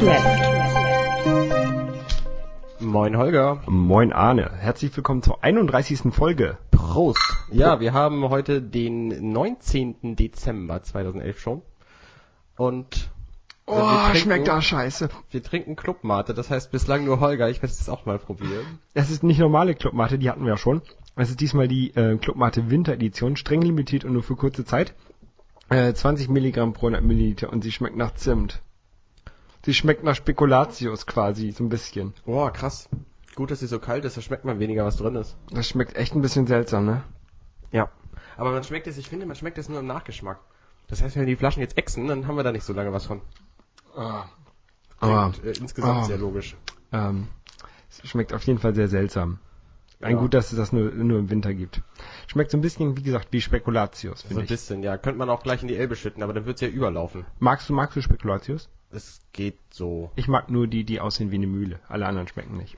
30 minutes left. Moin Holger. Moin Arne, herzlich willkommen zur 31. Folge. Prost. Ja, wir haben heute den 19. Dezember 2011 schon. Und Oh, wir trinken- schmeckt das scheiße. Wir trinken Clubmate, das heißt bislang nur Holger. Ich werde es auch mal probieren. Es ist nicht normale Clubmate, die hatten wir ja schon. Es ist diesmal die äh, Clubmate Winteredition, streng limitiert und nur für kurze Zeit. Äh, 20 Milligramm pro 100 Milliliter und sie schmeckt nach Zimt. Sie schmeckt nach Spekulatius quasi, so ein bisschen. Boah, krass. Gut, dass sie so kalt ist, da schmeckt man weniger, was drin ist. Das schmeckt echt ein bisschen seltsam, ne? Ja. Aber man schmeckt es, ich finde, man schmeckt es nur im Nachgeschmack. Das heißt, wenn wir die Flaschen jetzt exen, dann haben wir da nicht so lange was von. Aber Klingt, äh, insgesamt ah. sehr logisch. ähm, es schmeckt auf jeden Fall sehr seltsam. Ein Ja. gut, dass es das nur, nur im Winter gibt. Schmeckt so ein bisschen, wie gesagt, wie Spekulatius, So finde ein ich. bisschen, ja. Könnte man auch gleich in die Elbe schütten, aber dann wird's ja überlaufen. Magst du, magst du Spekulatius? Es geht so. Ich mag nur die, die aussehen wie eine Mühle. Alle anderen schmecken nicht.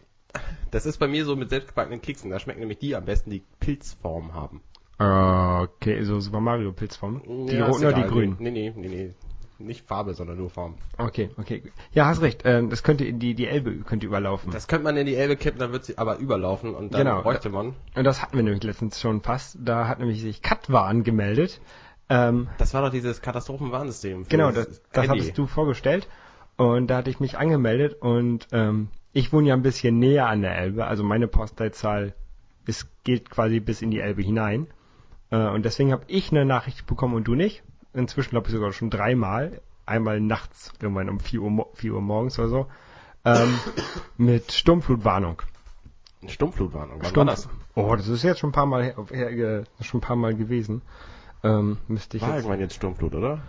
Das ist bei mir so mit selbstgebackenen Keksen. Da schmecken nämlich die am besten, die Pilzform haben. Okay, so Super Mario Pilzform. Die Ja, roten oder die grünen? Nee, nee, nee, nee. Nicht Farbe, sondern nur Form. Okay, okay. Ja, hast recht. Ähm, das könnte die die Elbe könnte überlaufen. Das könnte man in die Elbe kippen, dann wird sie aber überlaufen und dann Genau. bräuchte man. Und das hatten wir nämlich letztens schon fast. Da hat nämlich sich Katwa angemeldet. Ähm, Das war doch dieses Katastrophenwarnsystem. genau, das, das hattest du vorgestellt. Und da hatte ich mich angemeldet und ähm, ich wohne ja ein bisschen näher an der Elbe. Also meine Postleitzahl ist, geht quasi bis in die Elbe hinein. Äh, und deswegen habe ich eine Nachricht bekommen und du nicht. Inzwischen glaube ich sogar schon dreimal. Einmal nachts, irgendwann um 4 Uhr, mo- 4 Uhr morgens oder so. Ähm, mit Sturmflutwarnung. Eine Stummflutwarnung. Wann Sturm- war das? Oh, das ist jetzt schon ein paar Mal, her, her, äh, schon ein paar Mal gewesen. Ähm, müsste ich War jetzt, jetzt Sturmflut, oder?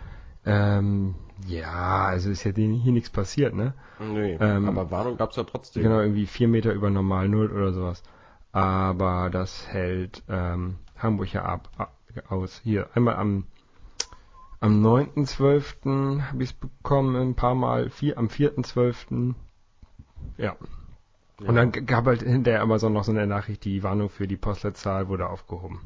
ähm, ja, also ist ja hier nichts passiert, ne? Nee, Ähm, aber Warnung gab's ja trotzdem. Genau, irgendwie vier Meter über Normal Null oder sowas. Aber das hält ähm, Hamburg ja ab, ab aus. Hier, einmal am am 9.12. habe ich es bekommen, ein paar Mal, vier, am 4.12. Ja. Ja. Und dann gab halt hinterher Amazon noch so eine Nachricht, die Warnung für die Postleitzahl wurde aufgehoben.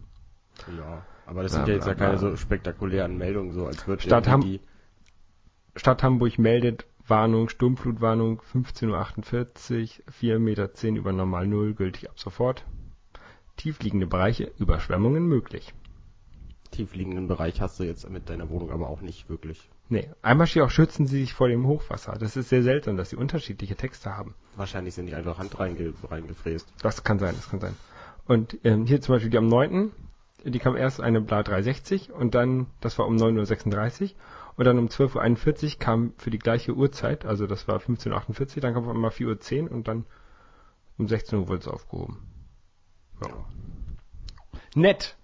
Ja, aber das sind ja jetzt ja keine so spektakulären Meldungen, so als würde Statt irgendwie Stadt Hamburg meldet Warnung, Sturmflutwarnung 15.48 Uhr, 4 Meter 10 über Normal Null, gültig ab sofort. Tiefliegende Bereiche, Überschwemmungen möglich. tiefliegenden Bereich hast du jetzt mit deiner Wohnung aber auch nicht wirklich. Nee, einmal steht auch, schützen Sie sich vor dem Hochwasser. Das ist sehr seltsam, dass sie unterschiedliche Texte haben. Wahrscheinlich sind die einfach Hand reinge reingefräst. Das kann sein, das kann sein. Und ähm, hier zum Beispiel die am 9., die kam erst eine Bla 360 und dann, das war um 9.36 Uhr und dann um 12.41 Uhr kam für die gleiche Uhrzeit, also das war 15.48 Uhr, dann kam einmal 4.10 Uhr und dann um 16 Uhr wurde es aufgehoben. Ja. Nett.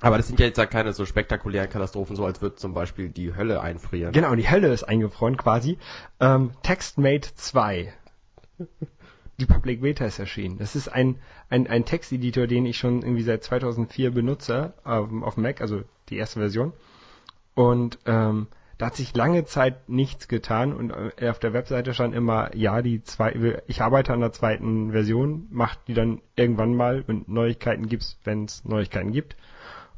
Aber das sind ja jetzt ja keine so spektakulären Katastrophen, so als würde zum Beispiel die Hölle einfrieren. Genau, die Hölle ist eingefroren quasi. Ähm, TextMate 2. Die Public Beta ist erschienen. Das ist ein, ein, ein Texteditor, den ich schon irgendwie seit 2004 benutze auf, auf Mac, also die erste Version. Und ähm, da hat sich lange Zeit nichts getan und äh, auf der Webseite stand immer, ja, die zwei, ich arbeite an der zweiten Version, macht die dann irgendwann mal und Neuigkeiten gibt's, wenn es Neuigkeiten gibt.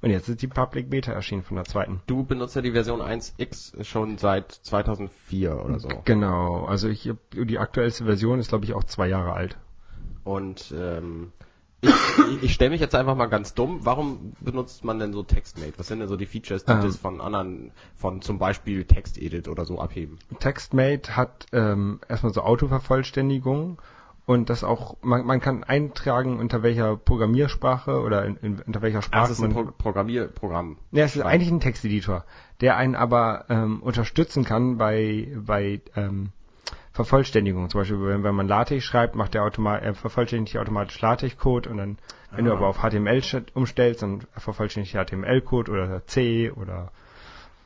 Und jetzt ist die Public Beta erschienen von der zweiten. Du benutzt ja die Version 1x schon seit 2004 oder so. Genau, also ich hab- die aktuellste Version ist glaube ich auch zwei Jahre alt. Und ähm, ich, ich stelle mich jetzt einfach mal ganz dumm. Warum benutzt man denn so TextMate? Was sind denn so die Features, die Ähm. das von anderen, von zum Beispiel TextEdit oder so abheben? TextMate hat ähm, erstmal so Autovervollständigung und das auch, man, man kann eintragen, unter welcher Programmiersprache oder in, in, unter welcher Sprache das ist ein. Pro Programmierprogramm. Ja, es ist eigentlich ein Texteditor, der einen aber ähm, unterstützen kann bei, bei ähm, Vervollständigung. Zum Beispiel, wenn, wenn man LaTeX schreibt, macht der automat er vervollständigt automatisch LaTeX-Code und dann, wenn du Ah. aber auf HTML umstellst, dann vervollständigt HTML-Code oder C oder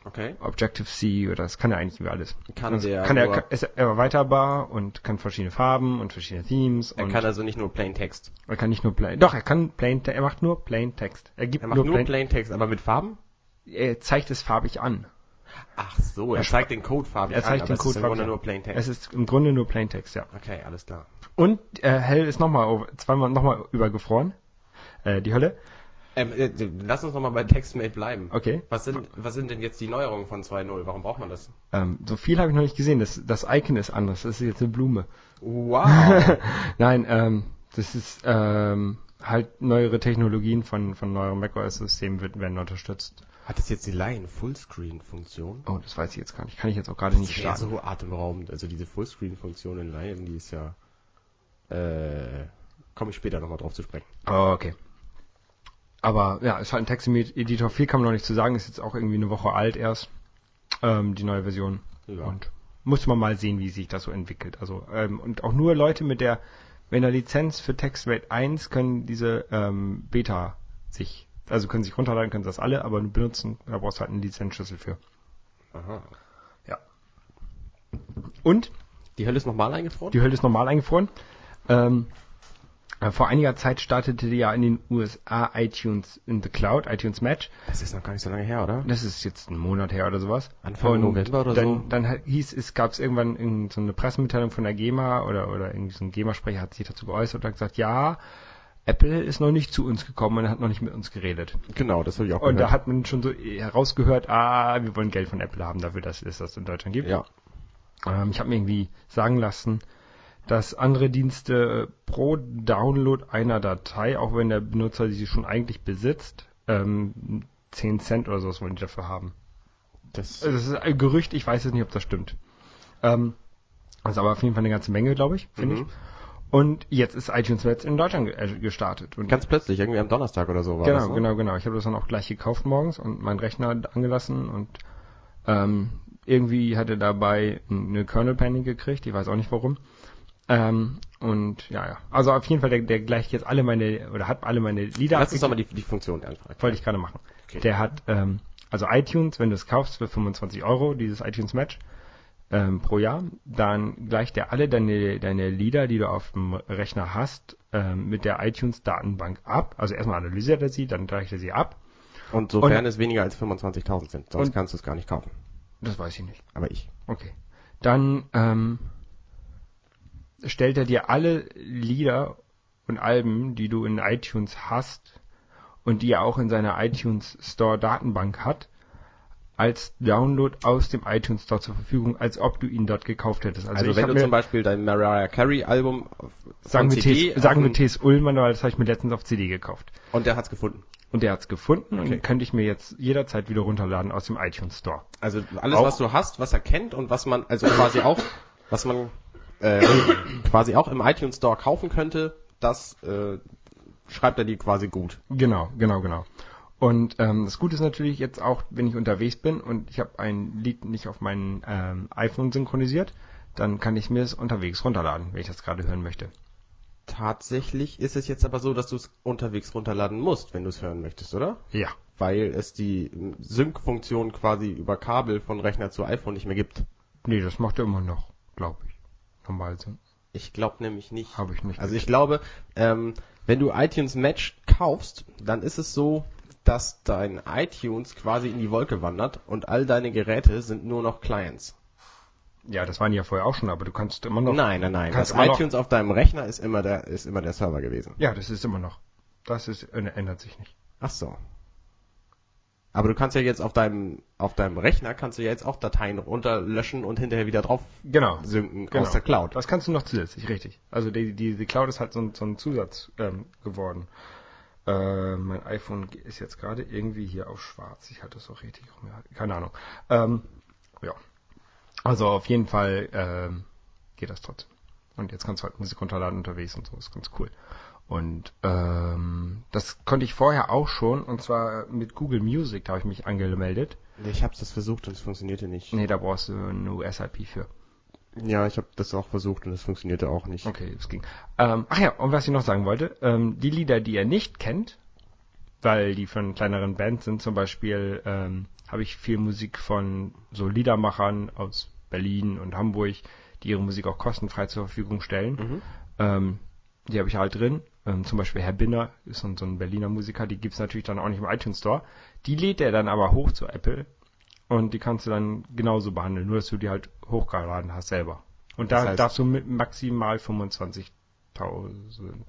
Okay. Objective-C oder das kann er eigentlich über alles. Kann Also der kann er, ist erweiterbar und kann verschiedene Farben und verschiedene Themes Er kann also nicht nur Plain Text. er kann nicht nur plain, doch, er kann plain, er macht nur plain Text. Er gibt Er macht nur, plain, Plain Text, aber mit Farben? er zeigt es farbig an. Ach so, er Er zeigt den Code farbig Er zeigt an, den aber Code es farbig an. nur Plain Es Text. ist im Grunde nur plain Text, ja. Okay, alles klar. Und äh, hell ist nochmal zweimal nochmal übergefroren. Äh, die Hölle. Ähm, äh, lass uns nochmal bei TextMate bleiben. Okay. Was sind, was sind denn jetzt die Neuerungen von 2.0? Warum braucht man das? Ähm, so viel habe ich noch nicht gesehen. Das, das Icon ist anders. Das ist jetzt eine Blume. Wow. Nein, ähm, das ist ähm, halt neuere Technologien von, von neueren macOS-Systemen werden unterstützt. Hat das jetzt die Line Fullscreen-Funktion? Oh, das weiß ich jetzt gar nicht. Kann ich jetzt auch gerade nicht starten. so atemberaubend. Also diese Fullscreen-Funktion in Lion, die ist ja, äh, komme ich später nochmal drauf zu sprechen. Oh, okay. Aber ja, ist halt ein Text-Editor. Viel kann man noch nicht zu sagen. Ist jetzt auch irgendwie eine Woche alt erst. Ähm, die neue Version. Ja. Und muss man mal sehen, wie sich das so entwickelt. Also ähm, und auch nur Leute mit der mit einer Lizenz für TextRate 1 können diese ähm, Beta sich, also können sich runterladen, können das alle, aber benutzen, da brauchst du halt einen Lizenzschlüssel für. Aha. Ja. Und Die Hölle ist nochmal eingefroren? die Hölle ist normal eingefroren. Ähm, äh, vor einiger Zeit startete ja in den USA iTunes in the Cloud, iTunes Match. Das ist noch gar nicht so lange her, oder? Das ist jetzt ein Monat her oder sowas. Anfang Und November oder dann, so? Dann hieß es, gab es irgendwann irgend so eine Pressemitteilung von der GEMA oder, oder irgendwie so ein GEMA-Sprecher hat sich dazu geäußert und hat gesagt, ja, Apple ist noch nicht zu uns gekommen und hat noch nicht mit uns geredet. Genau, das habe ich auch Und da gehört. hat man schon so herausgehört, ah, wir wollen Geld von Apple haben dafür, dass es das in Deutschland gibt. ja. Ähm, ich habe mir irgendwie sagen lassen, dass andere Dienste pro Download einer Datei, auch wenn der Benutzer sie schon eigentlich besitzt, ähm, 10 Cent oder sowas wollen die dafür haben. Das, Also Das ist ein Gerücht, ich weiß jetzt nicht, ob das stimmt. Ähm, also aber auf jeden Fall eine ganze Menge, glaube ich, finde Mhm. ich. Und jetzt ist iTunes jetzt in Deutschland äh, gestartet. Und ganz plötzlich, irgendwie am Donnerstag oder so war genau, das, ne? genau, genau. Ich habe das dann auch gleich gekauft morgens und meinen Rechner angelassen und ähm, irgendwie hat er dabei eine Kernel Panic gekriegt, ich weiß auch nicht warum. Ähm, und ja, ja. Also auf jeden Fall, der, der gleicht jetzt alle meine, oder hat alle meine Lieder Lass uns doch mal die, die Funktion einfach. Wollte ich gerade machen. Okay. Der hat, ähm, also iTunes, wenn du es kaufst für 25 Euro, dieses iTunes Match, ähm, pro Jahr, dann gleicht er alle deine, deine Lieder, die du auf dem Rechner hast, ähm, mit der iTunes Datenbank ab. Also erstmal analysiert er sie, dann gleicht er sie ab. Und sofern Und- es weniger als 25.000 sind, sonst Und- kannst du es gar nicht kaufen. Das weiß ich nicht. Aber ich. Okay. Dann ähm, stellt er dir alle Lieder und Alben, die du in iTunes hast und die er auch in seiner iTunes Store Datenbank hat, als Download aus dem iTunes Store zur Verfügung, als ob du ihn dort gekauft hättest. Also, ich wenn du zum Beispiel dein Mariah Carey Album auf- sagen von wir, CD sagen wir T.S. Ullmann, weil das habe ich mir letztens auf CD gekauft. und der hat's gefunden. Und der hat's gefunden und Okay. den könnte ich mir jetzt jederzeit wieder runterladen aus dem iTunes Store. Also alles, Auch- was du hast, was er kennt und was man also quasi auch, was man äh, quasi auch im iTunes Store kaufen könnte, das äh, schreibt er dir quasi gut. Genau, genau, genau. Und ähm, das Gute ist natürlich jetzt auch, wenn ich unterwegs bin und ich habe ein Lied nicht auf mein ähm, iPhone synchronisiert, dann kann ich mir es unterwegs runterladen, wenn ich das gerade hören möchte. Tatsächlich ist es jetzt aber so, dass du es unterwegs runterladen musst, wenn du es hören möchtest, oder? Ja. Weil es die Sync-Funktion quasi über Kabel von Rechner zu iPhone nicht mehr gibt. Nee, das macht er immer noch, glaube ich. Normal so. Ich glaube nämlich nicht. Habe ich nicht. Also ich glaube, ähm, wenn du iTunes Match kaufst, dann ist es so, dass dein iTunes quasi in die Wolke wandert und all deine Geräte sind nur noch Clients. ja, das waren ja vorher auch schon, aber du kannst immer noch. nein, nein, nein. Das iTunes auf deinem Rechner ist immer der, ist immer der Server gewesen. Ja, das ist immer noch. Das ist äh, ändert sich nicht. Ach so. Aber du kannst ja jetzt auf deinem, auf deinem Rechner kannst du ja jetzt auch Dateien runterlöschen und hinterher wieder drauf Genau. synken Genau. aus der Cloud. Das kannst du noch zusätzlich, richtig. Also die, die, die Cloud ist halt so ein, so ein Zusatz ähm, geworden. Äh, mein iPhone ist jetzt gerade irgendwie hier auf schwarz. Ich halte das auch richtig rum. Keine Ahnung. Ähm, ja. Also auf jeden Fall ähm, geht das trotzdem. Und jetzt kannst du halt Musik runterladen unterwegs und so. Ist ganz cool. Und ähm, das konnte ich vorher auch schon. Und zwar mit Google Music, da habe ich mich angemeldet. Ich habe das versucht und es funktionierte nicht. Nee, da brauchst du eine US-IP für. Ja, ich habe das auch versucht und es funktionierte auch nicht. Okay, es ging. Ähm, ach ja, und was ich noch sagen wollte, ähm, die Lieder, die ihr nicht kennt, weil die von kleineren Bands sind, zum Beispiel ähm, habe ich viel Musik von so Liedermachern aus Berlin und Hamburg, die ihre Musik auch kostenfrei zur Verfügung stellen. Mhm. Ähm, die habe ich halt drin. Ähm, zum Beispiel Herr Binner ist so, ein- so ein Berliner Musiker, die gibt's natürlich dann auch nicht im iTunes Store. Die lädt er dann aber hoch zu Apple und die kannst du dann genauso behandeln, nur dass du die halt hochgeladen hast selber. Und Das da heißt- darfst du mit maximal 25.000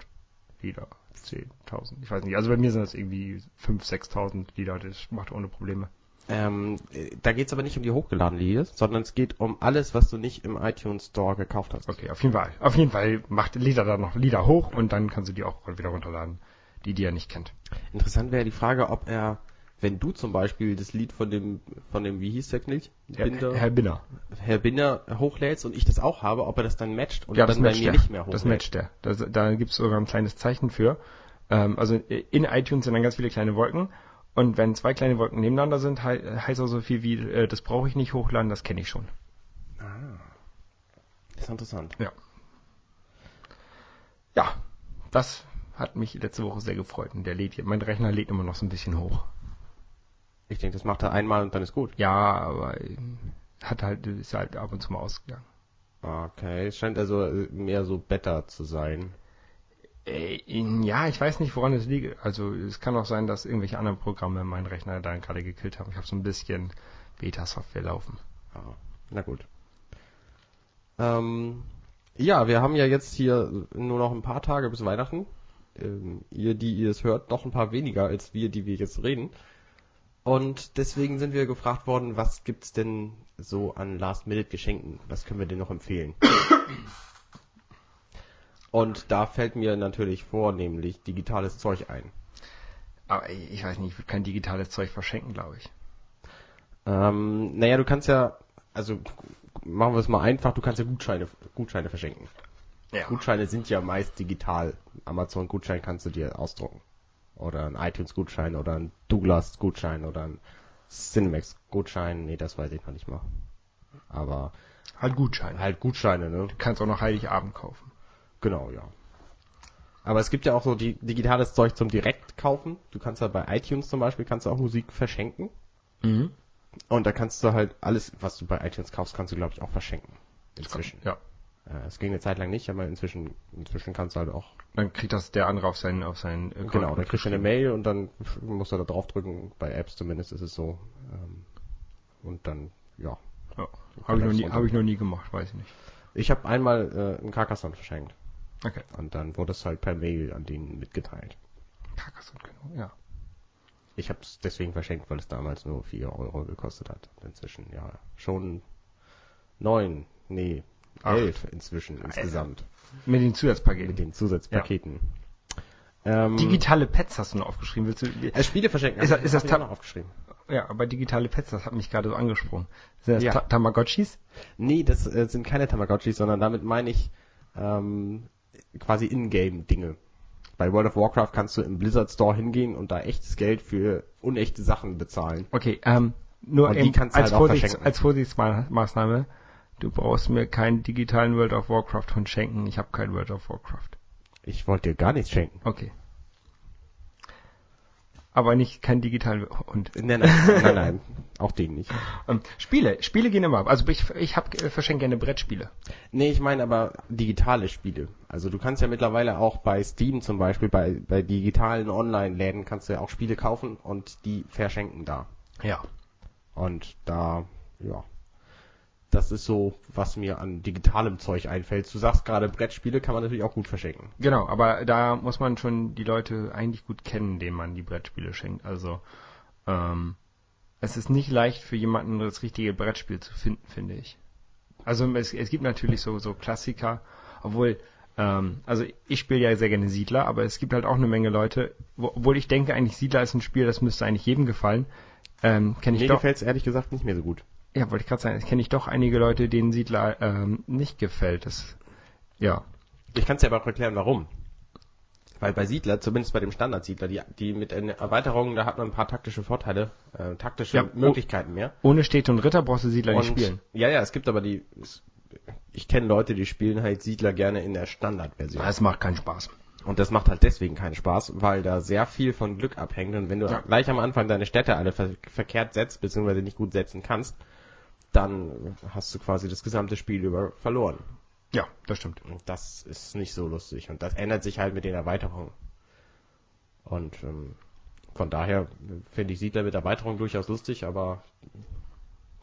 Lieder. 10.000. Ich weiß nicht. Also bei mir sind das irgendwie 5.000, 6.000 Lieder. Das macht ohne Probleme. Ähm, äh, da geht's aber nicht um die hochgeladenen Lieder, sondern es geht um alles, was du nicht im iTunes Store gekauft hast. Okay, auf jeden Fall. Auf jeden Fall macht Lieder da noch Lieder hoch und dann kannst du die auch wieder runterladen, die die er nicht kennt. Interessant wäre die Frage, ob er, wenn du zum Beispiel das Lied von dem, von dem, wie hieß der nicht? Herr, Herr Binner. Herr Binder hochlädst und ich das auch habe, ob er das dann matcht und Ja, dann das bei mir der. nicht mehr hochlädt. Das matcht der. Das, da gibt's sogar ein kleines Zeichen für. Ähm, also in iTunes sind dann ganz viele kleine Wolken. Und wenn zwei kleine Wolken nebeneinander sind, hei heißt auch so viel wie, äh, das brauche ich nicht hochladen, das kenne ich schon. Das ist interessant. Ja. Ja, das hat mich letzte Woche sehr gefreut. Und der lädt hier, mein Rechner lädt immer noch so ein bisschen hoch. Ich denke, das macht er einmal und dann ist gut. Ja, aber äh, hat halt, ist halt ab und zu mal ausgegangen. Okay, es scheint also äh, mehr so better zu sein. Äh, Ja, ich weiß nicht, woran es liegt. Also es kann auch sein, dass irgendwelche anderen Programme meinen Rechner dann gerade gekillt haben. Ich habe so ein bisschen Beta-Software laufen. Ah, na gut. Ähm, ja, wir haben ja jetzt hier nur noch ein paar Tage bis Weihnachten. Ähm, ihr, die ihr es hört, noch ein paar weniger als wir, die wir jetzt reden. Und deswegen sind wir gefragt worden, was gibt's denn so an Last-Minute-Geschenken? Was können wir denn noch empfehlen? Und da fällt mir natürlich vornehmlich digitales Zeug ein. Aber ich weiß nicht, ich würde kein digitales Zeug verschenken, glaube ich. Ähm, naja, du kannst ja, also machen wir es mal einfach, du kannst ja Gutscheine, Gutscheine verschenken. Ja. Gutscheine sind ja meist digital. Amazon-Gutschein kannst du dir ausdrucken. Oder ein iTunes-Gutschein oder ein Douglas-Gutschein oder ein Cinemax-Gutschein. Nee, das weiß ich noch nicht mal. Aber Halt Gutschein. halt Gutscheine, ne? Du kannst auch noch Heiligabend kaufen. Genau, ja. Aber es gibt ja auch so die, digitales Zeug zum direkt kaufen. Du kannst ja bei iTunes zum Beispiel, kannst du auch Musik verschenken. Mhm. Und da kannst du halt alles, was du bei iTunes kaufst, kannst du glaube ich auch verschenken. Inzwischen. Ja. Äh, Es ging eine Zeit lang nicht, aber inzwischen, inzwischen kannst du halt auch Dann kriegt das der andere auf seinen, auf seinen Account Genau, dann kriegst du eine. Mail und dann musst du da draufdrücken. Bei Apps zumindest ist es so. Ähm, Und dann, ja. Ja. Habe ich, noch nie- hab ich noch nie gemacht, weiß ich nicht. Ich habe einmal äh, einen Carcassonne verschenkt. Okay. Und dann wurde es halt per Mail an den mitgeteilt. Carcassonne, genau, ja. Ich habe es deswegen verschenkt, weil es damals nur 4 Euro gekostet hat. Inzwischen, ja. Schon neun, nee, Acht. elf inzwischen insgesamt. Mit den Zusatzpaketen. Mit den Zusatzpaketen. Ähm, Digitale Pets hast du noch aufgeschrieben. Willst du, äh, Spiele verschenken. Ist das- ist das auch noch aufgeschrieben. ja, aber digitale Pets, das hat mich gerade so angesprochen. Sind das Ja. Ta Tamagotchis? Nee, das äh, sind keine Tamagotchis, sondern damit meine ich ähm, quasi Ingame-Dinge. Bei World of Warcraft kannst du im Blizzard Store hingehen und da echtes Geld für unechte Sachen bezahlen. Okay, ähm, nur eben als, halt Vorsichts als Vorsichtsmaßnahme, du brauchst mir keinen digitalen World of Warcraft Hund schenken. Ich habe kein World of Warcraft. Ich wollte dir gar nichts schenken. Okay. Aber nicht kein digitalen Hund. Nein, nein, nein, nein, auch den nicht. Ähm, Spiele, Spiele gehen immer. Also ich, ich hab, äh, verschenke gerne Brettspiele. Nee, ich meine aber digitale Spiele. Also du kannst ja mittlerweile auch bei Steam zum Beispiel, bei, bei digitalen Online-Läden kannst du ja auch Spiele kaufen und die verschenken da. Ja. Und da, ja, das ist so, was mir an digitalem Zeug einfällt. Du sagst gerade, Brettspiele kann man natürlich auch gut verschenken. Genau, aber da muss man schon die Leute eigentlich gut kennen, denen man die Brettspiele schenkt. Also ähm, es ist nicht leicht für jemanden das richtige Brettspiel zu finden, finde ich. Also es, es gibt natürlich so so Klassiker, obwohl ähm, also ich spiele ja sehr gerne Siedler, aber es gibt halt auch eine Menge Leute, wo, obwohl ich denke eigentlich Siedler ist ein Spiel, das müsste eigentlich jedem gefallen. Ähm, kenne ich Mir gefällt es ehrlich gesagt nicht mehr so gut. Ja, wollte ich gerade sagen, kenne ich doch einige Leute, denen Siedler ähm, nicht gefällt. Das ja. Ich kann es dir aber auch erklären, warum. Weil bei Siedler, zumindest bei dem Standard-Siedler, die, die mit einer Erweiterung, da hat man ein paar taktische Vorteile, äh, taktische Ja, oh. Möglichkeiten mehr. Ohne Städte und Ritter brauchst du Siedler nicht Und- spielen. Ja, ja, es gibt aber die, ich kenne Leute, die spielen halt Siedler gerne in der Standardversion. Das macht keinen Spaß. Und das macht halt deswegen keinen Spaß, weil da sehr viel von Glück abhängt. Und wenn du Ja. gleich am Anfang deine Städte alle ver verkehrt setzt, beziehungsweise nicht gut setzen kannst, dann hast du quasi das gesamte Spiel über verloren. Ja, das stimmt. Und das ist nicht so lustig. Und das ändert sich halt mit den Erweiterungen. Und ähm, von daher finde ich Siedler mit Erweiterung durchaus lustig, aber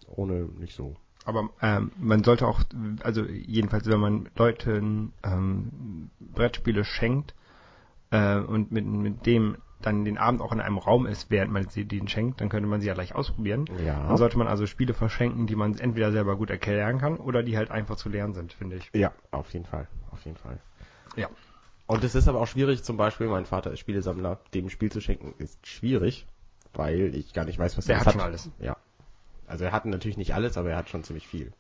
ohne nicht so. Aber ähm, man sollte auch, also jedenfalls, wenn man Leuten ähm, Brettspiele schenkt, äh, und mit, mit dem dann den Abend auch in einem Raum ist, während man sie den schenkt, dann könnte man sie ja gleich ausprobieren. Ja. Dann sollte man also Spiele verschenken, die man entweder selber gut erklären kann oder die halt einfach zu lernen sind, finde ich. Ja, auf jeden Fall. Auf jeden Fall. Ja. Und es ist aber auch schwierig, zum Beispiel, mein Vater ist Spielesammler, dem ein Spiel zu schenken, ist schwierig, weil ich gar nicht weiß, was Der er hat schon alles. Ja. Also er hat natürlich nicht alles, aber er hat schon ziemlich viel.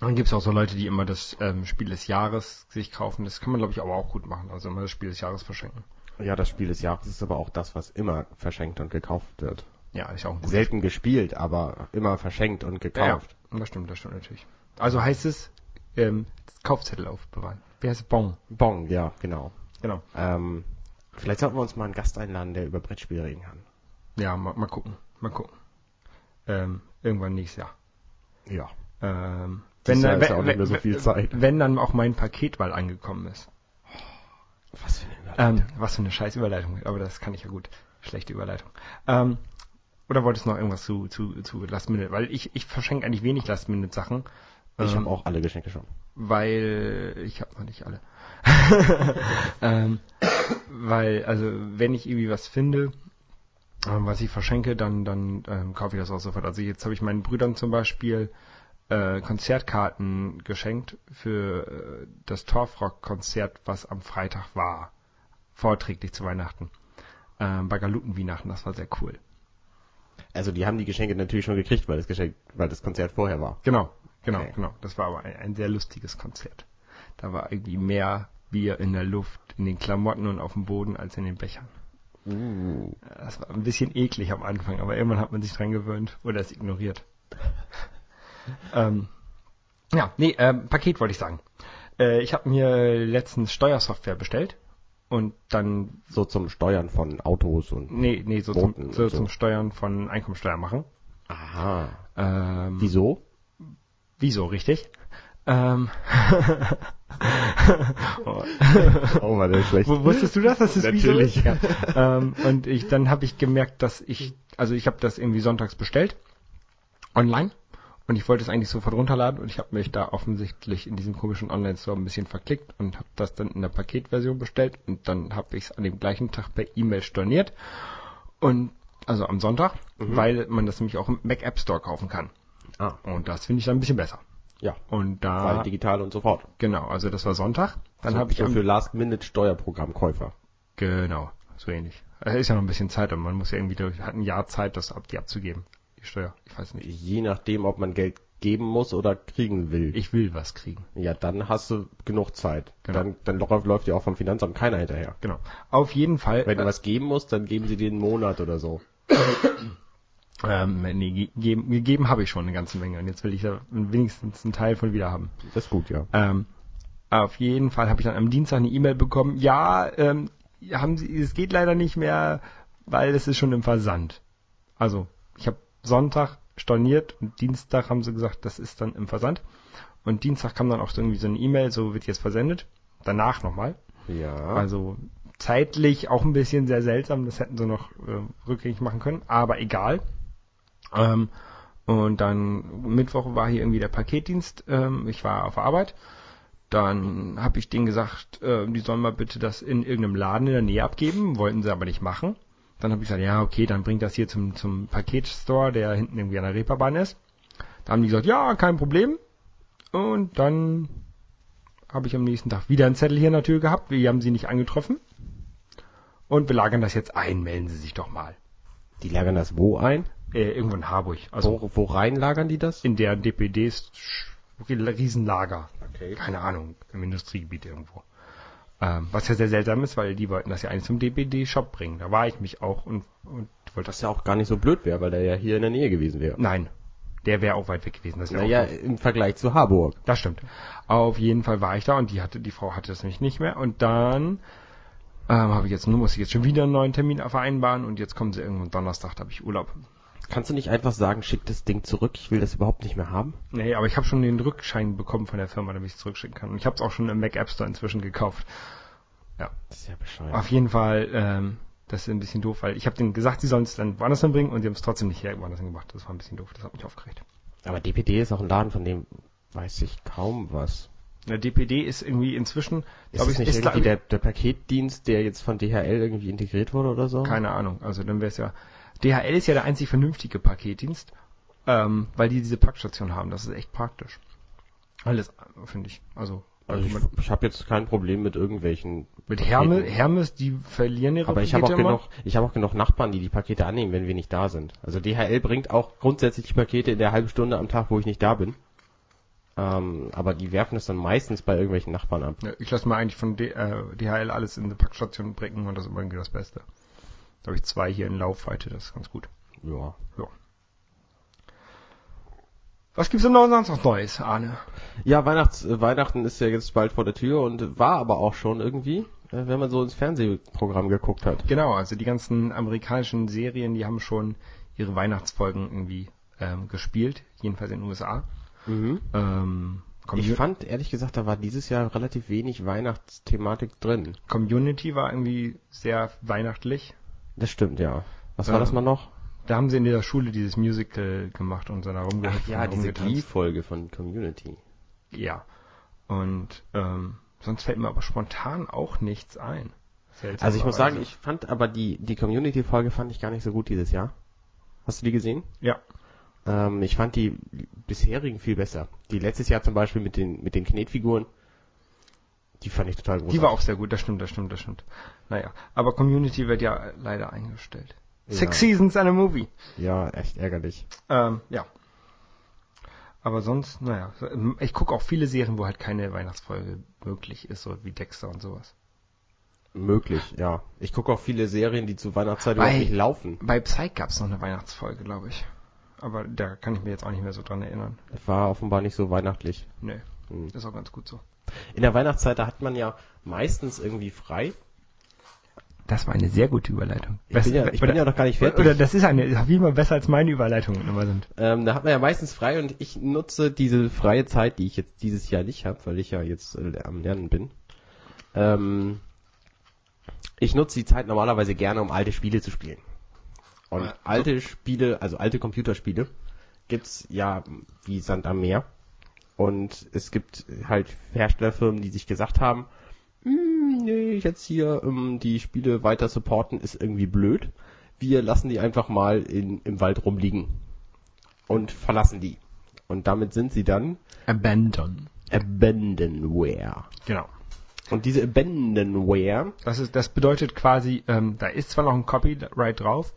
Dann gibt es auch so Leute, die immer das ähm, Spiel des Jahres sich kaufen. Das kann man, glaube ich, aber auch gut machen. Also immer das Spiel des Jahres verschenken. Ja, das Spiel des Jahres ist aber auch das, was immer verschenkt und gekauft wird. Ja, ist auch ein Selten gespielt, aber immer verschenkt und gekauft. Ja, das stimmt, das stimmt natürlich. Also heißt es, ähm, Kaufzettel aufbewahren. Wie heißt es? Bon. Bon, ja, genau. Genau. Ähm, vielleicht sollten wir uns mal einen Gast einladen, der über Brettspiele reden kann. Ja, mal, mal gucken. Mal gucken. Ähm, irgendwann nächstes Jahr. Ja. Ähm, wenn, dann- wenn- mehr so viel Zeit. Wenn dann auch mein Paket mal angekommen ist. Was für eine Ähm, was für eine scheiß Überleitung. Aber das kann ich ja gut. Schlechte Überleitung. Ähm, oder wolltest du noch irgendwas zu, zu, zu Last Minute? Weil ich, ich verschenke eigentlich wenig Last Minute Sachen. Ich ähm, habe auch alle Geschenke schon. weil ich habe noch nicht alle. ähm, weil, also wenn ich irgendwie was finde, ähm, was ich verschenke, dann, dann ähm, kaufe ich das auch sofort. Also jetzt habe ich meinen Brüdern zum Beispiel äh, Konzertkarten geschenkt für äh, das Torfrock-Konzert, was am Freitag war. Vorträglich zu Weihnachten. Ähm, bei Galutenweihnachten, das war sehr cool. Also die haben die Geschenke natürlich schon gekriegt, weil das Geschenk, weil das Konzert vorher war. Genau, genau, Okay. genau. Das war aber ein, ein sehr lustiges Konzert. Da war irgendwie mehr Bier in der Luft, in den Klamotten und auf dem Boden als in den Bechern. Uh. Das war ein bisschen eklig am Anfang, aber irgendwann hat man sich dran gewöhnt oder es ignoriert. ähm, ja, nee, ähm, Paket wollte ich sagen. Äh, ich habe mir letztens Steuersoftware bestellt und dann, So zum Steuern von Autos und. nee, nee, so, Booten zum, so so. zum Steuern von Einkommensteuer machen. Aha. Ähm, Wieso? Wieso, richtig? Ähm, oh. Oh, war der schlecht. Wo- Wusstest du das? Das ist Natürlich. Wieso? Ja. ähm, und ich, dann habe ich gemerkt, dass ich, also ich habe das irgendwie sonntags bestellt, online, und ich wollte es eigentlich sofort runterladen und ich habe mich da offensichtlich in diesem komischen Online-Store ein bisschen verklickt und habe das dann in der Paketversion bestellt und dann habe ich es an dem gleichen Tag per E-Mail storniert und also am Sonntag, weil man das nämlich auch im Mac App Store kaufen kann. Ah. Und das finde ich dann ein bisschen besser. Ja. Und da Weil digital und sofort. Genau, also das war Sonntag. Dann so, habe ich so am, für Last-Minute-Steuerprogrammkäufer. genau, so ähnlich. Es ist ja noch ein bisschen Zeit und man muss ja irgendwie durch, hat ein Jahr Zeit, das ab, die abzugeben. Steuer, ich weiß nicht. Je nachdem, ob man Geld geben muss oder kriegen will. Ich will was kriegen. ja, dann hast du genug Zeit. Genau. Dann, dann läuft, ja auch vom Finanzamt keiner hinterher. Genau. Auf jeden Fall. Wenn du äh, was geben musst, dann geben sie dir einen Monat oder so. ähm, nee, ge- gegeben, gegeben habe ich schon eine ganze Menge und jetzt will ich da wenigstens einen Teil von wieder haben. Das ist gut, ja. Ähm, auf jeden Fall habe ich dann am Dienstag eine E-Mail bekommen. Ja, ähm, haben Sie, es geht leider nicht mehr, weil es ist schon im Versand. Also ich habe Sonntag storniert und Dienstag haben sie gesagt, das ist dann im Versand. Und Dienstag kam dann auch so irgendwie so eine E-Mail, so wird jetzt versendet. Danach nochmal. Ja. Also zeitlich auch ein bisschen sehr seltsam, das hätten sie noch äh, rückgängig machen können, aber egal. Ähm, und dann Mittwoch war hier irgendwie der Paketdienst, ähm, ich war auf Arbeit. Dann habe ich denen gesagt, äh, die sollen mal bitte das in irgendeinem Laden in der Nähe abgeben, wollten sie aber nicht machen. Dann habe ich gesagt, ja, okay, dann bringt das hier zum, zum Paketstore, der hinten irgendwie an der Reeperbahn ist. Da haben die gesagt, ja, kein Problem. Und dann habe ich am nächsten Tag wieder einen Zettel hier in der Tür gehabt. Wir haben sie nicht angetroffen. Und wir lagern das jetzt ein. Melden Sie sich doch mal. die lagern das wo ein? Äh, irgendwo in Harburg. Also wo, wo rein lagern die das? in der DPDs Riesenlager. Okay. Keine Ahnung, im Industriegebiet irgendwo. Ähm, was ja sehr seltsam ist, weil die wollten das ja eigentlich zum DPD-Shop bringen. Da war ich mich auch und, und wollte das. Was ja auch gar nicht so blöd wäre, weil der ja hier in der Nähe gewesen wäre. Nein, der wäre auch weit weg gewesen. Das, Naja, im Vergleich zu Harburg. das stimmt. Auf jeden Fall war ich da und die hatte, die Frau hatte das nämlich nicht mehr. Und dann ähm, habe ich jetzt, nur muss ich jetzt schon wieder einen neuen Termin vereinbaren und jetzt kommen sie irgendwann Donnerstag, da habe ich Urlaub. Kannst du nicht einfach sagen, schick das Ding zurück, ich will das überhaupt nicht mehr haben? Nee, aber ich habe schon den Rückschein bekommen von der Firma, damit ich es zurückschicken kann. Und ich habe es auch schon im Mac App Store inzwischen gekauft. Das ist ja bescheuert. Auf jeden Fall, ähm, das ist ein bisschen doof, weil ich habe denen gesagt, sie sollen es dann woanders hinbringen und sie haben es trotzdem nicht hier woanders hingemacht. Das war ein bisschen doof, das hat mich aufgeregt. Aber DPD ist auch ein Laden, von dem weiß ich kaum was. Der DPD ist irgendwie inzwischen, glaube ich, nicht ist irgendwie der, der, der Paketdienst, der jetzt von DHL irgendwie integriert wurde oder so? keine Ahnung. Also dann wäre es ja, DHL ist ja der einzig vernünftige Paketdienst, ähm, weil die diese Packstation haben. Das ist echt praktisch. Alles, finde ich. Also, Also ich, ich habe jetzt kein Problem mit irgendwelchen mit. Hermes, Hermes, die verlieren ihre Aber ich habe auch Pakete immer. genug, ich habe auch genug Nachbarn, die die Pakete annehmen, wenn wir nicht da sind. Also DHL bringt auch grundsätzlich die Pakete in der halben Stunde am Tag, wo ich nicht da bin. Ähm, aber die werfen es dann meistens bei irgendwelchen Nachbarn ab. Ja, ich lasse mal eigentlich von D, äh, DHL alles in die Packstation bringen und das ist irgendwie das Beste. Da habe ich zwei hier in Laufweite, das ist ganz gut. Ja. Was gibt's denn noch sonst noch Neues, Arne? Ja, Weihnachts, äh, Weihnachten ist ja jetzt bald vor der Tür und war aber auch schon irgendwie, äh, wenn man so ins Fernsehprogramm geguckt hat. Genau, also die ganzen amerikanischen Serien, die haben schon ihre Weihnachtsfolgen irgendwie ähm, gespielt, jedenfalls in den USA. Mhm. Ähm, Ich fand ehrlich gesagt, da war dieses Jahr relativ wenig Weihnachtsthematik drin. Community war irgendwie sehr weihnachtlich. Das stimmt, ja. Was Ja. war das mal noch? Da haben sie in dieser Schule dieses Musical gemacht und so da rumgehüpft ja, und diese. Glee-Folge von Community. Ja. Und ähm, sonst fällt mir aber spontan auch nichts ein. Also ich muss sagen, ich fand aber die, die Community-Folge fand ich gar nicht so gut dieses Jahr. Hast du die gesehen? Ja. Ähm, ich fand die bisherigen viel besser. Die letztes Jahr zum Beispiel mit den, mit den Knetfiguren, die fand ich total großartig. Die war auch sehr gut, das stimmt, das stimmt, das stimmt. Naja, aber Community wird ja leider eingestellt. Ja. Six Seasons and a Movie. Ja, echt ärgerlich. Ähm, ja. Aber sonst, naja, ich gucke auch viele Serien, wo halt keine Weihnachtsfolge möglich ist, so wie Dexter und sowas. Möglich, ja. Ich gucke auch viele Serien, die zu Weihnachtszeit Bei- überhaupt nicht laufen. Bei Psych gab's noch eine Weihnachtsfolge, glaube ich. Aber da kann ich mir jetzt auch nicht mehr so dran erinnern. War offenbar nicht so weihnachtlich. Nee, Hm. ist auch ganz gut so. In der Weihnachtszeit, da hat man ja meistens irgendwie frei. Das war eine sehr gute Überleitung. Ich bin ja, ich bin ja noch gar nicht fertig. Oder das ist eine, wie immer besser als meine Überleitungen immer sind. Ähm, da hat man ja meistens frei und ich nutze diese freie Zeit, die ich jetzt dieses Jahr nicht habe, weil ich ja jetzt äh, am Lernen bin. Ähm, ich nutze die Zeit normalerweise gerne, um alte Spiele zu spielen. Und Ja. alte Spiele, also alte Computerspiele, gibt's ja wie Sand am Meer. Und es gibt halt Herstellerfirmen, die sich gesagt haben, "Hm, nee, jetzt hier ähm, die Spiele weiter supporten ist irgendwie blöd. Wir lassen die einfach mal in, im Wald rumliegen und verlassen die. Und damit sind sie dann Abandon. Abandonware. Genau. Und diese Abandonware, Das ist, das bedeutet quasi, ähm, da ist zwar noch ein Copyright drauf,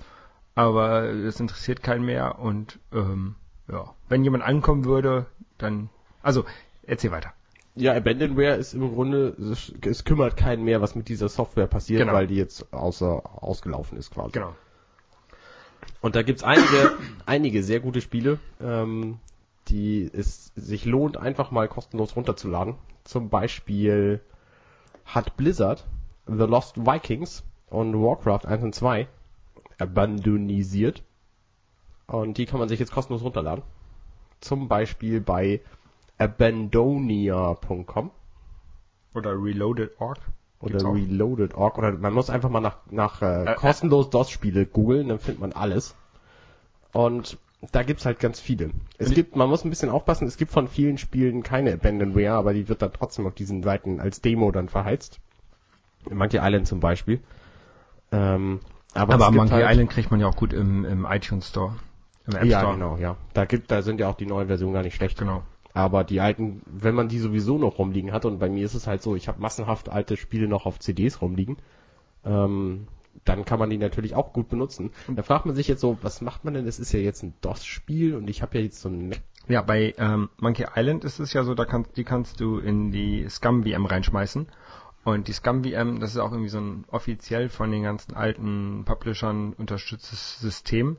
aber das interessiert keinen mehr und ähm, ja, wenn jemand ankommen würde, dann, also erzähl weiter. ja, Abandonware ist im Grunde, es, es kümmert keinen mehr, was mit dieser Software passiert, Genau. weil die jetzt außer, ausgelaufen ist quasi. Genau. Und da gibt's einige, einige sehr gute Spiele, ähm, die es sich lohnt, einfach mal kostenlos runterzuladen. Zum Beispiel hat Blizzard The Lost Vikings und Warcraft 1 und 2 abandonisiert. Und die kann man sich jetzt kostenlos runterladen. Zum Beispiel bei abandonia.com Oder Reloaded.org. Oder reloaded.org oder man muss einfach mal nach, nach äh, Äh, kostenlos DOS-Spiele googeln, dann findet man alles. Und da gibt's halt ganz viele. Es gibt, man muss ein bisschen aufpassen, es gibt von vielen Spielen keine Abandonware, aber die wird dann trotzdem auf diesen Seiten als Demo dann verheizt. Monkey Island zum Beispiel. Ähm, aber Aber Monkey halt, Island kriegt man ja auch gut im, im iTunes Store. Im App Ja, Store. genau, ja. Da gibt, da sind ja auch die neuen Versionen gar nicht schlecht. Genau. Aber die alten, wenn man die sowieso noch rumliegen hat, und bei mir ist es halt so, ich habe massenhaft alte Spiele noch auf CDs rumliegen, ähm, dann kann man die natürlich auch gut benutzen. Da fragt man sich jetzt so, was macht man denn? Das ist ja jetzt ein DOS-Spiel und ich habe ja jetzt so ein Mac. Ja, bei ähm, Monkey Island ist es ja so, da kannst, die kannst du in die Scum-VM reinschmeißen. Und die Scum-VM, das ist auch irgendwie so ein offiziell von den ganzen alten Publishern unterstütztes System,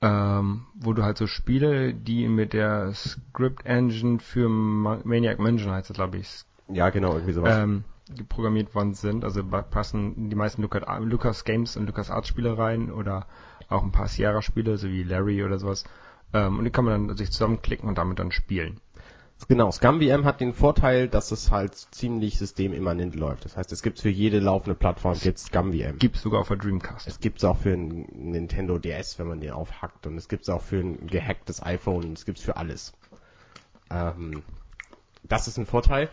ähm, wo du halt so Spiele, die mit der Script Engine für Ma Maniac Mansion heißt glaube ich, Ja, genau, irgendwie sowas. ähm, programmiert worden sind. Also passen die meisten Lucas, Lucas Games und Lucas Arts Spiele rein oder auch ein paar Sierra Spiele, so wie Larry oder sowas. Ähm, und die kann man dann sich zusammenklicken und damit dann spielen. Genau, ScumVM hat den Vorteil, dass es halt ziemlich systemimmanent läuft. Das heißt, es gibt für jede laufende Plattform jetzt ScumVM. Gibt's sogar auf der Dreamcast. Es gibt's auch für ein Nintendo DS, wenn man den aufhackt. Und es gibt's auch für ein gehacktes iPhone. Es gibt's für alles. Ähm, Das ist ein Vorteil.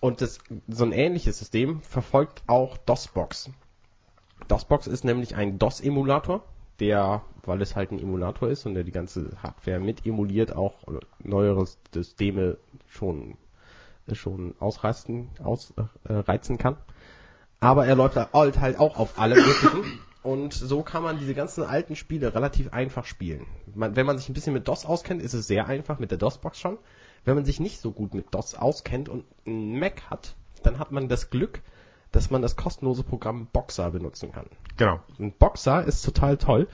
Und das, so ein ähnliches System verfolgt auch DOSBox. DOSBox ist nämlich ein DOS-Emulator, der, weil es halt ein Emulator ist und der die ganze Hardware mit emuliert, auch neuere Systeme schon, schon ausreizen, ausreizen kann. Aber er läuft halt, halt auch auf alle möglichen. Und so kann man diese ganzen alten Spiele relativ einfach spielen. Man, wenn man sich ein bisschen mit DOS auskennt, ist es sehr einfach mit der DOS-Box schon. Wenn man sich nicht so gut mit DOS auskennt und einen Mac hat, dann hat man das Glück, dass man das kostenlose Programm Boxer benutzen kann. Genau. Und Boxer ist total toll,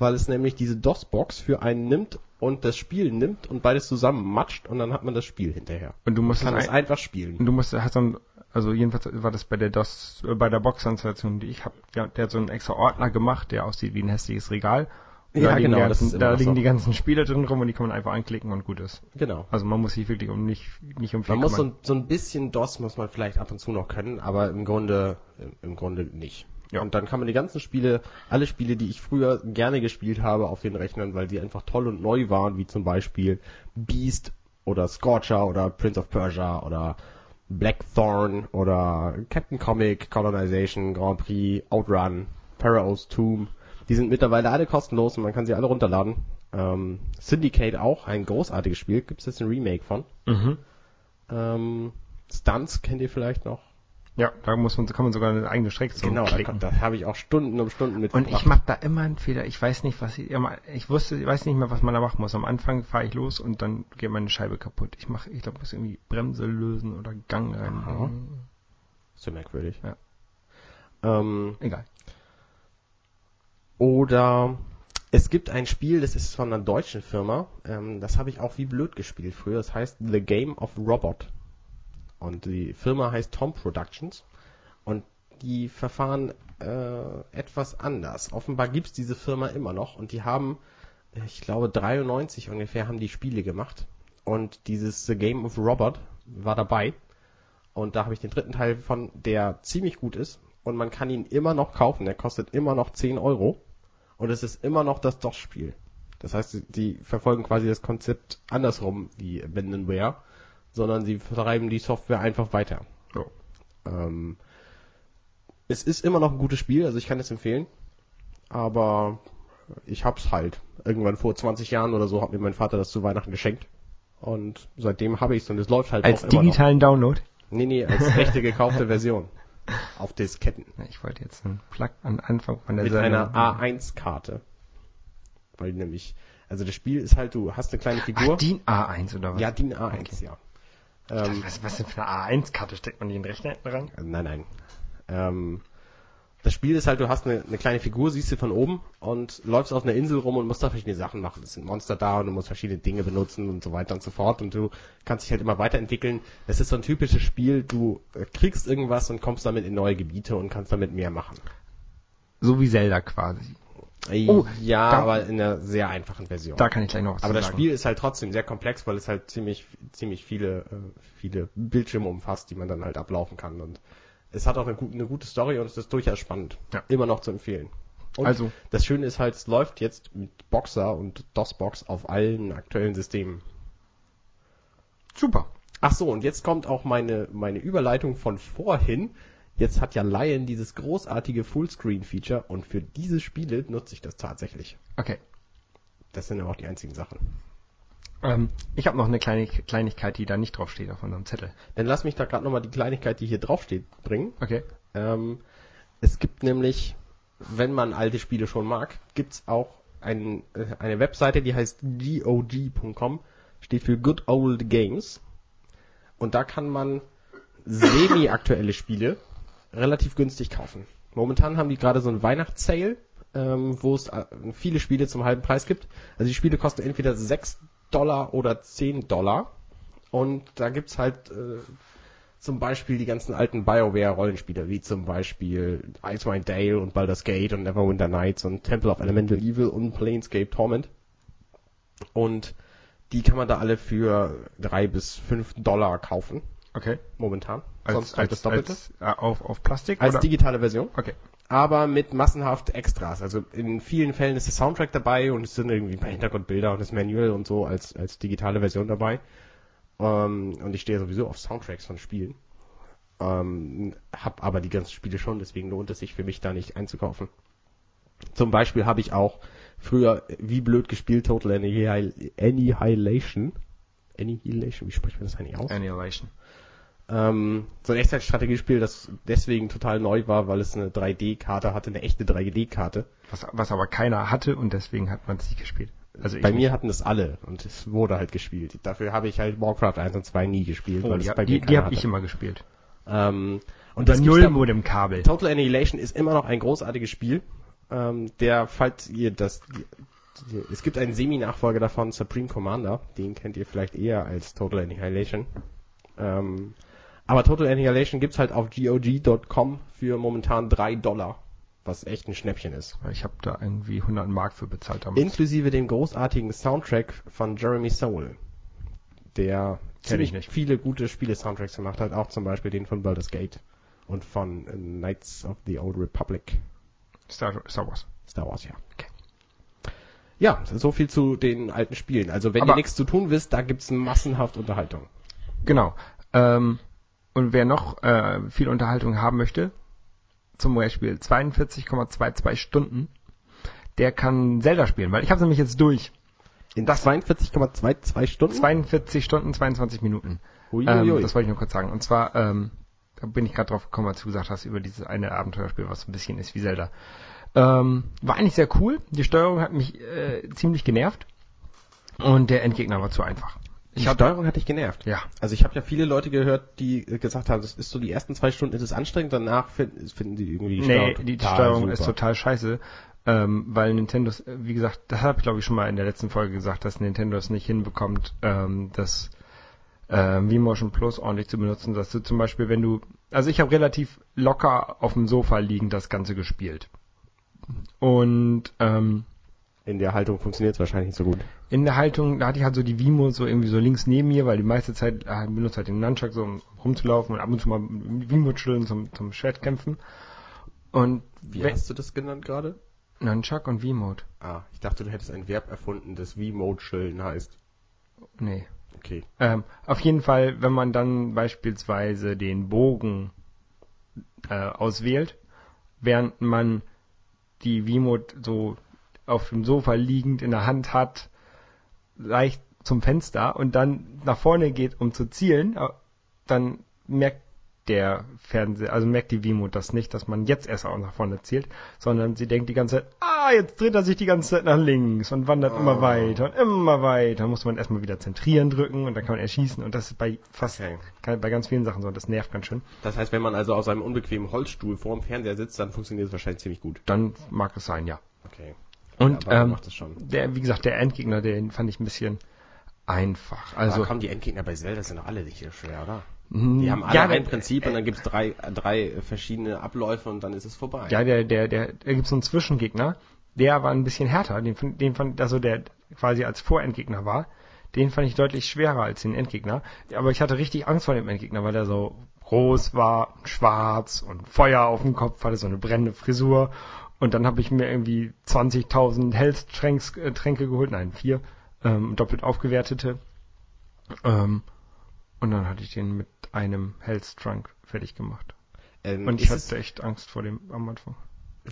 weil es nämlich diese DOS-Box für einen nimmt und das Spiel nimmt und beides zusammen matscht und dann hat man das Spiel hinterher. Und du musst Man kann es ein, einfach spielen. und du musst hast ein, also jedenfalls war das bei der DOS, äh, bei der Box-Installation, die ich habe, der, der hat so einen extra Ordner gemacht, der aussieht wie ein hässliches Regal. Und Ja, da liegen, genau, die das ganzen, da liegen so. die ganzen Spiele drin rum und die kann man einfach anklicken und gut ist. Genau. Also man muss sich wirklich um nicht, nicht um viel Man muss so, ein- so ein bisschen DOS muss man vielleicht ab und zu noch können, aber im Grunde, im Grunde nicht. Ja. Und dann kann man die ganzen Spiele, alle Spiele, die ich früher gerne gespielt habe auf den Rechnern, weil die einfach toll und neu waren, wie zum Beispiel Beast oder Scorcher oder Prince of Persia oder Blackthorn oder Captain Comic, Colonization, Grand Prix, Outrun, Pharaoh's Tomb. Die sind mittlerweile alle kostenlos und man kann sie alle runterladen. Ähm, Syndicate auch, ein großartiges Spiel. Gibt es jetzt ein Remake von? Mhm. Ähm, Stunts kennt ihr vielleicht noch? Ja, da muss man, kann man sogar eine eigene Strecke so genau, da, klicken. da habe ich auch Stunden um Stunden mit Und ich mache da immer einen Fehler. Ich weiß nicht, was ich immer, ich wusste, ich weiß nicht mehr, was man da machen muss. Am Anfang fahre ich los und dann geht meine Scheibe kaputt. Ich mache, ich glaube, muss irgendwie Bremse lösen oder Gang rein. So merkwürdig. Ja. Ähm, Egal. oder es gibt ein Spiel, das ist von einer deutschen Firma. Ähm, das habe ich auch wie blöd gespielt früher. Das heißt The Game of Robot. Und die Firma heißt Tom Productions. Und die verfahren äh, etwas anders. Offenbar gibt's diese Firma immer noch. Und die haben, ich glaube 93 ungefähr, haben die Spiele gemacht. Und dieses The Game of Robot war dabei. Und da habe ich den dritten Teil von, der ziemlich gut ist. Und man kann ihn immer noch kaufen. Der kostet immer noch 10 Euro. Und es ist immer noch das DOS-Spiel. Das heißt, die verfolgen quasi das Konzept andersrum wie Abandonware, sondern sie vertreiben die Software einfach weiter. So. Ähm, es ist immer noch ein gutes Spiel, also ich kann es empfehlen, aber ich hab's halt. Irgendwann vor 20 Jahren oder so hat mir mein Vater das zu Weihnachten geschenkt. Und seitdem habe ich's und es läuft halt Als auch immer digitalen Download. noch. Nee, nee, als echte gekaufte Version. Auf Disketten. Ja, Ich wollte jetzt einen Plug an Anfang von der mit Sendung- einer A1-Karte. Weil nämlich, also das Spiel ist halt, du hast eine kleine Figur. Ach, DIN A1 oder was? ja, DIN A1, ja. Ähm, was, was denn für eine A1-Karte? Steckt man die in den Rechner hinten ran? nein, nein. Ähm, das Spiel ist halt, du hast eine, eine kleine Figur, siehst du von oben und läufst auf einer Insel rum und musst da verschiedene Sachen machen. Es sind Monster da und du musst verschiedene Dinge benutzen und so weiter und so fort und du kannst dich halt immer weiterentwickeln. Es ist so ein typisches Spiel, du äh, kriegst irgendwas und kommst damit in neue Gebiete und kannst damit mehr machen. So wie Zelda quasi. Oh, ja, da- aber in einer sehr einfachen Version. Da kann ich gleich noch was Aber das sagen. Spiel ist halt trotzdem sehr komplex, weil es halt ziemlich, ziemlich viele, äh, viele Bildschirme umfasst, die man dann halt ablaufen kann. Und es hat auch eine, eine gute Story und es ist durchaus spannend. Ja. Immer noch zu empfehlen. Und Also- das Schöne ist halt, es läuft jetzt mit Boxer und DOSBox auf allen aktuellen Systemen. Super. Ach so, und jetzt kommt auch meine, meine Überleitung von vorhin. Jetzt hat ja Lion dieses großartige Fullscreen-Feature und für diese Spiele nutze ich das tatsächlich. Okay. Das sind ja auch die einzigen Sachen. Ähm, ich habe noch eine kleine Kleinigkeit, die da nicht drauf steht auf unserem Zettel. Dann lass mich da gerade nochmal die Kleinigkeit, die hier draufsteht, bringen. Okay. Ähm, es gibt nämlich, wenn man alte Spiele schon mag, gibt's auch ein, äh, eine Webseite, die heißt GOG.com, steht für Good Old Games. Und da kann man semi-aktuelle Spiele relativ günstig kaufen. Momentan haben die gerade so einen Weihnachtssale, ähm, wo es äh, viele Spiele zum halben Preis gibt. Also die Spiele kosten entweder 6 Dollar oder 10 Dollar. Und da gibt's halt äh, zum Beispiel die ganzen alten BioWare-Rollenspiele, wie zum Beispiel Icewind Dale und Baldur's Gate und Neverwinter Nights und Temple of Elemental Evil und Planescape Torment. Und die kann man da alle für drei bis fünf Dollar kaufen, Okay. momentan. Als, Sonst halt das Doppelte. als, äh, auf, auf Plastik? Als oder? digitale Version. Okay. aber mit massenhaft Extras. Also in vielen Fällen ist der Soundtrack dabei und es sind irgendwie ein paar Hintergrundbilder und das Manual und so als, als digitale Version dabei. Ähm, und ich stehe sowieso auf Soundtracks von Spielen. Ähm, hab aber die ganzen Spiele schon, deswegen lohnt es sich für mich da nicht einzukaufen. Zum Beispiel habe ich auch früher wie blöd gespielt Total Annihil- Annihilation. Annihilation, wie spricht man das eigentlich aus? Annihilation. Ähm, so ein Echtzeitstrategiespiel, das deswegen total neu war, weil es eine 3D-Karte hatte, eine echte 3D-Karte. Was, was aber keiner hatte und deswegen hat man es nicht gespielt. Also Bei nicht. mir hatten es alle und es wurde halt gespielt. Dafür habe ich halt Warcraft 1 und 2 nie gespielt, oh, weil die, es bei die, die habe ich immer gespielt. Ähm, und Unter das null da- Modem-Kabel. Total Annihilation ist immer noch ein großartiges Spiel. Ähm, der, falls ihr das, die, es gibt einen Semi-Nachfolger davon, Supreme Commander. Den kennt ihr vielleicht eher als Total Annihilation. Ähm, aber Total Annihilation gibt's halt auf GOG.com für momentan 3 Dollar. Was echt ein Schnäppchen ist. Ich habe da irgendwie 100 Mark für bezahlt damals. Inklusive dem großartigen Soundtrack von Jeremy Soule. Der ziemlich viele gute Spiele-Soundtracks gemacht hat. Auch zum Beispiel den von Baldur's Gate. Und von äh, Knights of the Old Republic. Star, Star Wars. Star Wars, ja. Okay. Ja, so viel zu den alten Spielen. Also wenn Aber- ihr nichts zu tun wisst, da gibt's massenhaft Unterhaltung. Genau. Ähm, und wer noch äh, viel Unterhaltung haben möchte, zum Beispiel 42,22 Stunden, der kann Zelda spielen, weil ich habe nämlich jetzt durch. In das 42,22 Stunden? 42 Stunden, 22 Minuten. Uiuiui. Ähm, das wollte ich nur kurz sagen. Und zwar, ähm, da bin ich gerade drauf gekommen, als du gesagt hast, über dieses eine Abenteuerspiel, was so ein bisschen ist wie Zelda. Ähm, war eigentlich sehr cool. Die Steuerung hat mich äh, ziemlich genervt. Und der Endgegner war zu einfach. Die hab, Steuerung hat dich genervt. ja, Also ich habe ja viele Leute gehört, die äh, gesagt haben, das ist so die ersten zwei Stunden ist es anstrengend, danach finden, finden die irgendwie die nee, Steuerung die total Steuerung super. ist total scheiße. Ähm, weil Nintendo, wie gesagt, das habe ich glaube ich schon mal in der letzten Folge gesagt, dass Nintendo es nicht hinbekommt, ähm, das ähm, V-Motion Plus ordentlich zu benutzen, dass du zum Beispiel, wenn du, also ich habe relativ locker auf dem Sofa liegend das Ganze gespielt. Und ähm, In der Haltung funktioniert es wahrscheinlich nicht so gut. in der Haltung, da hatte ich halt so die Vimo so irgendwie so links neben mir, weil die meiste Zeit äh, benutzt halt den Nunchuck so um rumzulaufen und ab und zu mal Vimo chillen zum, zum Schwertkämpfen. Und Wie hast du das genannt gerade? Nunchuck und V-Mode. Ah, ich dachte, du hättest ein Verb erfunden, das V-Mode chillen heißt. Nee. Okay. Ähm, auf jeden Fall, wenn man dann beispielsweise den Bogen äh, auswählt, während man die V-Mode so auf dem Sofa liegend in der Hand hat, leicht zum Fenster und dann nach vorne geht, um zu zielen, äh, dann merkt der Fernseher, also merkt die V-Mode das nicht, dass man jetzt erst auch nach vorne zielt, sondern sie denkt die ganze Zeit, ah, jetzt dreht er sich die ganze Zeit nach links und wandert immer Oh. weiter und immer weiter. Muss man erstmal wieder zentrieren drücken und dann kann man erschießen und das ist bei fast, Okay. kann- bei ganz vielen Sachen so und das nervt ganz schön. Das heißt, wenn man also auf seinem unbequemen Holzstuhl vor dem Fernseher sitzt, dann funktioniert es wahrscheinlich ziemlich gut. Dann mag es sein, ja. Okay. Und aber ähm, der, wie gesagt, der Endgegner, den fand ich ein bisschen einfach. Also Also kommen die Endgegner bei Zelda sind doch alle nicht so schwer, oder? mh, Die haben alle ja, ein Prinzip und dann gibt's drei, drei verschiedene Abläufe und dann ist es vorbei. Ja, der, der, der, da gibt so einen Zwischengegner, der war ein bisschen härter, den, fand- den fand, also der quasi als Vorendgegner war, den fand ich deutlich schwerer als den Endgegner. Aber ich hatte richtig Angst vor dem Endgegner, weil der so groß war, schwarz und Feuer auf dem Kopf, hatte so eine brennende Frisur. Und dann habe ich mir irgendwie 20.000 Health-Tränks- äh, Tränke geholt, nein, vier, ähm, doppelt aufgewertete. Ähm, und dann hatte ich den mit einem Health-Trunk fertig gemacht. ähm, Und ich hatte echt Angst vor dem am Anfang.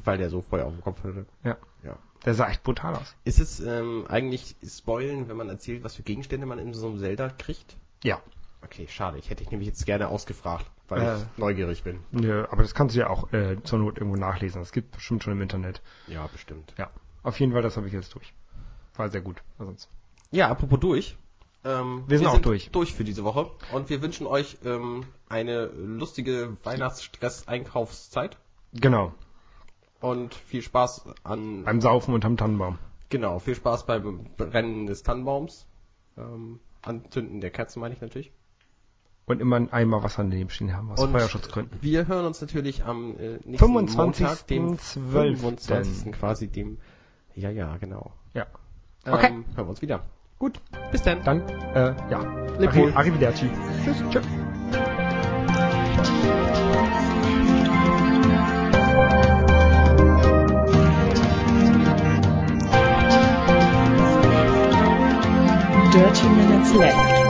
weil der so Feuer auf dem Kopf hatte. Ja. Ja. Der sah echt brutal aus. Ist es ähm, eigentlich spoilen, wenn man erzählt, was für Gegenstände man in so einem Zelda kriegt? Ja. Okay, schade. Ich hätte dich nämlich jetzt gerne ausgefragt, weil Äh. ich neugierig bin. Nö, aber das kannst du ja auch äh, zur Not irgendwo nachlesen. Das gibt bestimmt schon im Internet. Ja, bestimmt. Ja. Auf jeden Fall, das habe ich jetzt durch. War sehr gut. Also, sonst. Ja, apropos durch. Ähm, Wir sind auch durch. Durch für diese Woche. Und wir wünschen euch ähm, eine lustige Weihnachtsstress-Einkaufszeit. Genau. Und viel Spaß an, Beim Saufen unterm Tannenbaum. genau, viel Spaß beim Brennen des Tannenbaums. Ähm, Anzünden der Kerzen meine ich natürlich. Und immer einen Eimer Wasser daneben stehen haben, aus Feuerschutzgründen. Wir hören uns natürlich am äh, nächsten 25. Montag, dem 12.. 25. quasi dem, ja, ja, genau. Ja. Okay. Ähm, hören wir uns wieder. Gut, bis dann. Dann, äh, ja. Leb Arri wohl. Arrivederci. Tschüss. Tschüss. Dirty Minutes Left.